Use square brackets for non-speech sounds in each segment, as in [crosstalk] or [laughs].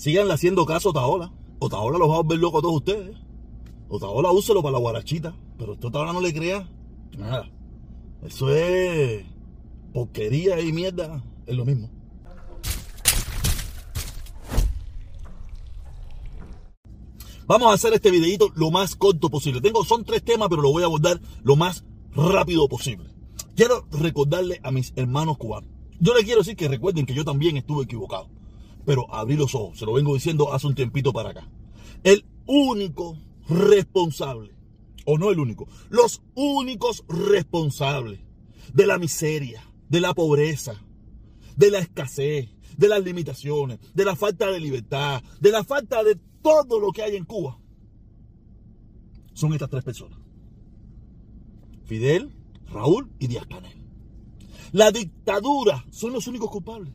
Síganle haciendo caso a Otaola. Otaola los va a volver locos a todos ustedes. Otaola úselo para la guarachita. Pero usted Otaola no le crea nada. Eso es porquería y mierda. Es lo mismo. Vamos a hacer este videito lo más corto posible. Tengo, son tres temas, pero lo voy a abordar lo más rápido posible. Quiero recordarle a mis hermanos cubanos. Yo les quiero decir que recuerden que yo también estuve equivocado. Pero abrí los ojos, se lo vengo diciendo hace un tiempito para acá. El único responsable, o no el único, los únicos responsables de la miseria, de la pobreza, de la escasez, de las limitaciones, de la falta de libertad, de la falta de todo lo que hay en Cuba, son estas tres personas. Fidel, Raúl y Díaz Canel. La dictadura son los únicos culpables.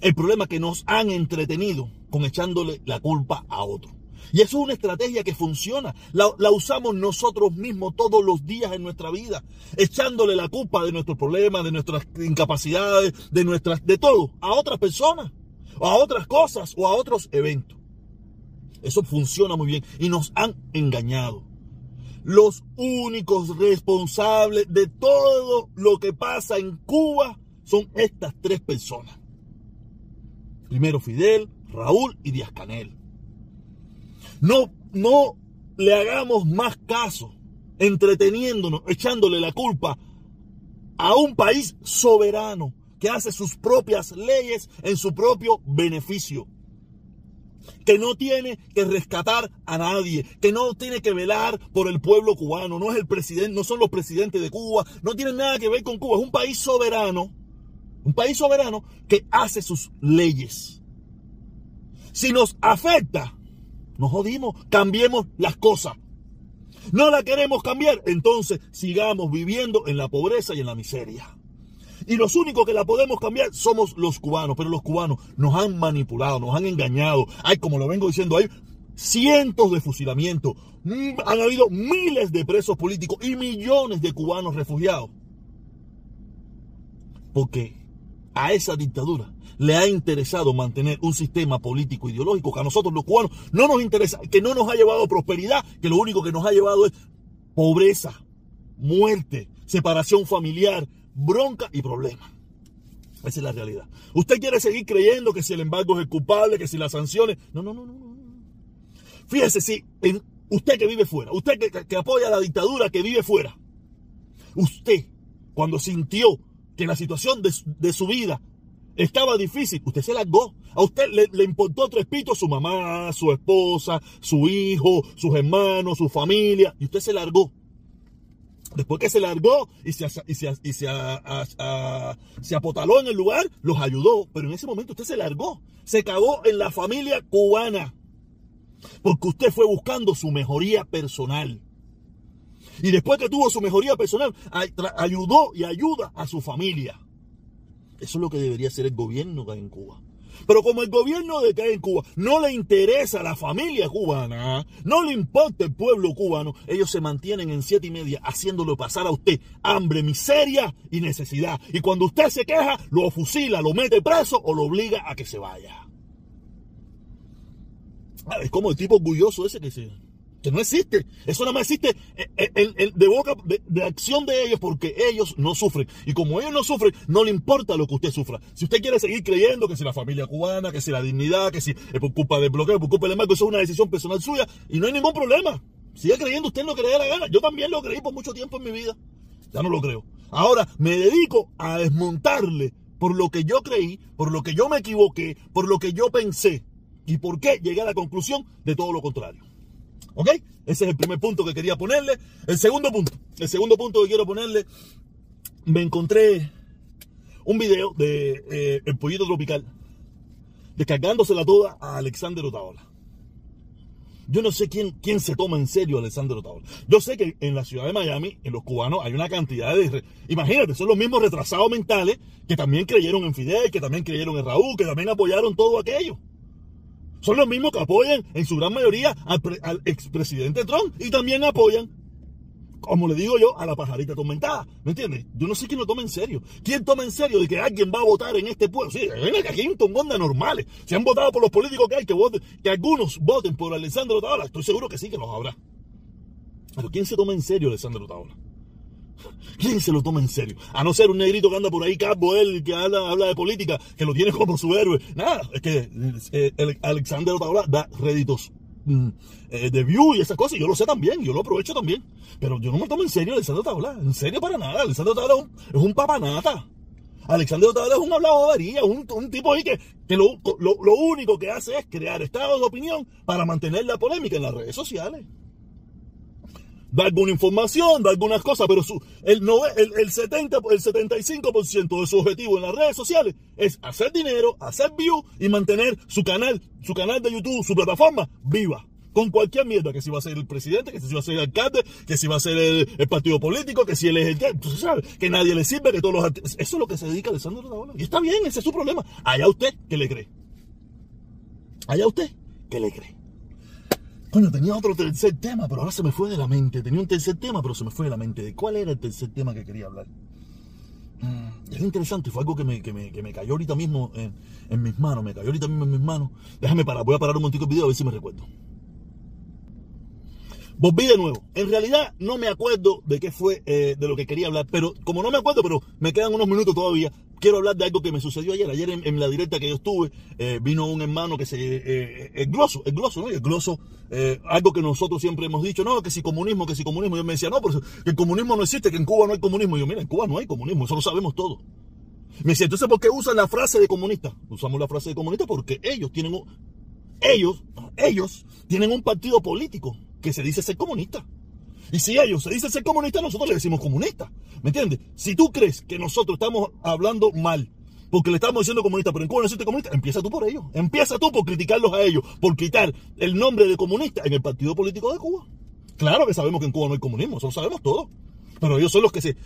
El problema es que nos han entretenido con echándole la culpa a otro. Y eso es una estrategia que funciona. La, la, usamos nosotros mismos todos los días en nuestra vida, echándole la culpa de nuestros problemas, de nuestras incapacidades, de nuestras, de todo, a otras personas, a otras cosas, o a otros eventos. Eso funciona muy bien y nos han engañado. Los únicos responsables de todo lo que pasa en Cuba son estas tres personas. Primero Fidel, Raúl y Díaz Canel. No, no le hagamos más caso entreteniéndonos, echándole la culpa a un país soberano que hace sus propias leyes en su propio beneficio. Que no tiene que rescatar a nadie, que no tiene que velar por el pueblo cubano, no es el presidente, no son los presidentes de Cuba, no tienen nada que ver con Cuba, es un país soberano, un país soberano que hace sus leyes. Si nos afecta, nos jodimos, cambiemos las cosas. No la queremos cambiar, entonces sigamos viviendo en la pobreza y en la miseria. Y los únicos que la podemos cambiar somos los cubanos. Pero los cubanos nos han manipulado, nos han engañado. Hay, como lo vengo diciendo, hay cientos de fusilamientos. Mm, han habido miles de presos políticos y millones de cubanos refugiados. Porque a esa dictadura le ha interesado mantener un sistema político ideológico que a nosotros los cubanos no nos interesa, que no nos ha llevado prosperidad, que lo único que nos ha llevado es pobreza, muerte, separación familiar, bronca y problema. Esa es la realidad. Usted quiere seguir creyendo que si el embargo es culpable, que si las sanciones. No, no, no, no. no. Fíjese si usted que vive fuera, usted que, apoya la dictadura que vive fuera, usted cuando sintió que la situación de, su vida estaba difícil, usted se largó. A usted le, importó tres pitos su mamá, su esposa, su hijo, sus hermanos, su familia, y usted se largó. Después que se largó y se, y se, y se, se, apotaló en el lugar, los ayudó. Pero en ese momento usted se largó. Se cagó en la familia cubana. Porque usted fue buscando su mejoría personal. Y después que tuvo su mejoría personal, ayudó y ayuda a su familia. Eso es lo que debería hacer el gobierno en Cuba. Pero como el gobierno de que en Cuba no le interesa a la familia cubana, no le importa el pueblo cubano, ellos se mantienen en siete y media haciéndolo pasar a usted hambre, miseria y necesidad. Y cuando usted se queja, lo fusila, lo mete preso o lo obliga a que se vaya. Ah, es como el tipo orgulloso ese que se que no existe. Eso nada más existe de boca, de, acción de ellos, porque ellos no sufren. Y como ellos no sufren, no le importa lo que usted sufra. Si usted quiere seguir creyendo que si la familia cubana, que si la dignidad, que si es por culpa del bloqueo, por culpa del embargo, eso es una decisión personal suya y no hay ningún problema. Siga creyendo usted lo que le la gana. Yo también lo creí por mucho tiempo en mi vida. Ya no lo creo. Ahora me dedico a desmontarle por lo que yo creí, por lo que yo me equivoqué, por lo que yo pensé y por qué llegué a la conclusión de todo lo contrario. ¿Ok? Ese es el primer punto que quería ponerle. El segundo punto, el segundo punto que quiero ponerle, me encontré un video de eh, El Pollito Tropical descargándosela toda a Alexander Otaola. Yo no sé quién, quién se toma en serio a Alexander Otaola. Yo sé que en la ciudad de Miami, en los cubanos, hay una cantidad de... Imagínate, son los mismos retrasados mentales que también creyeron en Fidel, que también creyeron en Raúl, que también apoyaron todo aquello. Son los mismos que apoyan en su gran mayoría al, expresidente Trump y también apoyan como le digo yo, a la pajarita tormentada. ¿Me entiendes? Yo no sé quién lo toma en serio. ¿Quién toma en serio de que alguien va a votar en este pueblo? Sí, que aquí hay un tongón de normales. Se han votado por los políticos que hay, que voten, que algunos voten por Alessandro Taola. Estoy seguro que sí, que los habrá. Pero ¿quién se toma en serio Alessandro Taola? ¿Quién se lo toma en serio? A no ser un negrito que anda por ahí, calvo él, que habla, de política, que lo tiene como su héroe. Nada, es que eh, Alexander Otaola da réditos mm, eh, de view y esas cosas. Yo lo sé también, yo lo aprovecho también. Pero yo no me tomo en serio Alexander Otaola. En serio para nada. Alexander Otaola es un, papanata. Alexander Otaola es un habladoría, un, un tipo ahí que, que lo, lo único que hace es crear estados de opinión para mantener la polémica en las redes sociales da alguna información, da algunas cosas, pero su, el, el, el, 70, el 75% de su objetivo en las redes sociales es hacer dinero, hacer view y mantener su canal, su canal de YouTube, su plataforma viva. Con cualquier mierda, que si va a ser el presidente, que si va a ser el alcalde, que si va a ser el, partido político, que si él es el que, sabe, que nadie le sirve, que todos los Eso es lo que se dedica Alessandro Raola. Y está bien, ese es su problema. Allá usted que le cree. Allá usted que le cree. Coño, tenía otro tercer tema, pero ahora se me fue de la mente. Tenía un tercer tema, pero se me fue de la mente. ¿De cuál era el tercer tema que quería hablar? Mm, es interesante, fue algo que me, que me, que me cayó ahorita mismo en, en, mis manos. Me cayó ahorita mismo en mis manos. Déjame parar, voy a parar un momentito el video a ver si me recuerdo. Volví de nuevo. En realidad no me acuerdo de qué fue eh, de lo que quería hablar, pero como no me acuerdo, pero me quedan unos minutos todavía, quiero hablar de algo que me sucedió ayer. Ayer en, la directa que yo estuve, eh, vino un hermano que se. Eh, el gloso, el gloso, ¿no? Y el gloso, eh, algo que nosotros siempre hemos dicho, no, que si comunismo, que si comunismo. Y yo me decía, no, pero que el comunismo no existe, que en Cuba no hay comunismo. Y yo, mira, en Cuba no hay comunismo, eso lo sabemos todo. Me decía, entonces, ¿por qué usan la frase de comunista? Usamos la frase de comunista porque ellos tienen. Ellos, ellos tienen un partido político que se dice ser comunista. Y si ellos se dicen ser comunistas, nosotros le decimos comunistas. ¿Me entiendes? Si tú crees que nosotros estamos hablando mal porque le estamos diciendo comunista, pero en Cuba no existe comunista, empieza tú por ellos. Empieza tú por criticarlos a ellos, por quitar el nombre de comunista en el partido político de Cuba. Claro que sabemos que en Cuba no hay comunismo, eso lo sabemos todo. Pero ellos son los que se,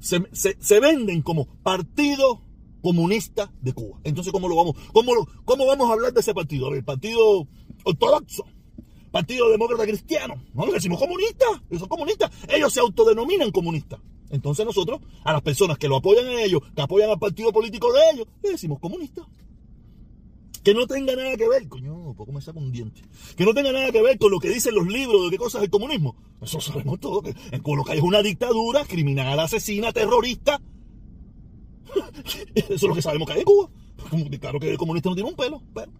se, venden como partido comunista de Cuba. Entonces, ¿cómo lo vamos, cómo, cómo vamos a hablar de ese partido? A el partido ortodoxo. Partido Demócrata Cristiano. No le decimos comunistas, ellos son comunistas. Ellos se autodenominan comunistas. Entonces nosotros, a las personas que lo apoyan a ellos, que apoyan al partido político de ellos, le decimos comunistas. Que no tenga nada que ver, coño, poco me saca un diente. Que no tenga nada que ver con lo que dicen los libros de qué cosas es el comunismo. Eso sabemos todo. Que en Cuba es una dictadura criminal, asesina, terrorista. [laughs] Eso es lo que sabemos que hay en Cuba. Claro que el comunista no tiene un pelo, pero.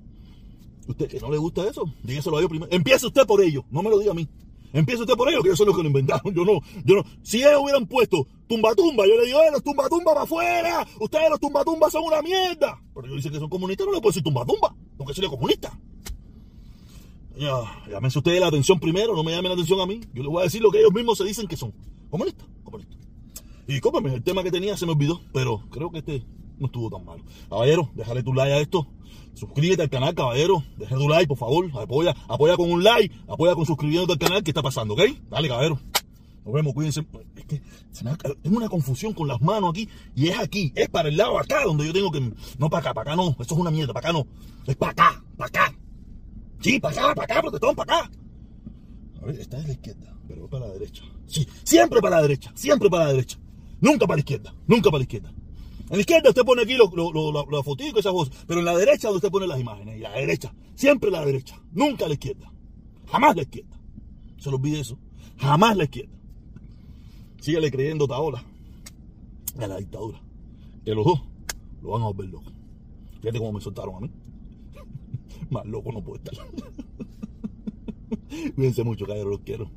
Usted que no le gusta eso, dígaselo a ellos primero. Empiece usted por ello, no me lo diga a mí. Empiece usted por ellos, que ellos son los que lo inventaron. Yo no, yo no. Si ellos hubieran puesto tumba tumba, yo le digo, eh, los tumba tumba para afuera. Ustedes los tumba tumba son una mierda. Pero yo dice que son comunistas, no le puedo decir tumba tumba, porque soy comunista. Llámense ustedes la atención primero, no me llamen la atención a mí. Yo les voy a decir lo que ellos mismos se dicen que son. Comunistas, comunistas. Y cómeme, el tema que tenía se me olvidó, pero creo que este no estuvo tan malo. Caballero, déjale tu like a esto. Suscríbete al canal, caballero. Deja tu like, por favor. Apoya, apoya con un like, apoya con suscribiéndote al canal. ¿Qué está pasando, ok? Dale, caballero. Nos vemos, cuídense. Es que se me tengo una confusión con las manos aquí. Y es aquí, es para el lado acá donde yo tengo que. No para acá, para acá no. Esto es una mierda, para acá no. Es para acá, para acá. Sí, para acá, para acá, protestón, para acá. A ver, esta es la izquierda, pero para la derecha. Sí, siempre para la derecha, siempre para la derecha. Nunca para la izquierda, nunca para la izquierda. En la izquierda usted pone aquí los la, fotitos y esas cosas, pero en la derecha donde usted pone las imágenes, y la derecha, siempre la derecha, nunca la izquierda, jamás la izquierda. Se lo olvide eso, jamás la izquierda. Sígale creyendo Taola a la dictadura, que los dos lo van a volver loco. Fíjate cómo me soltaron a mí. [laughs] Más loco no puedo estar. [laughs] Cuídense mucho, cabrón, los quiero.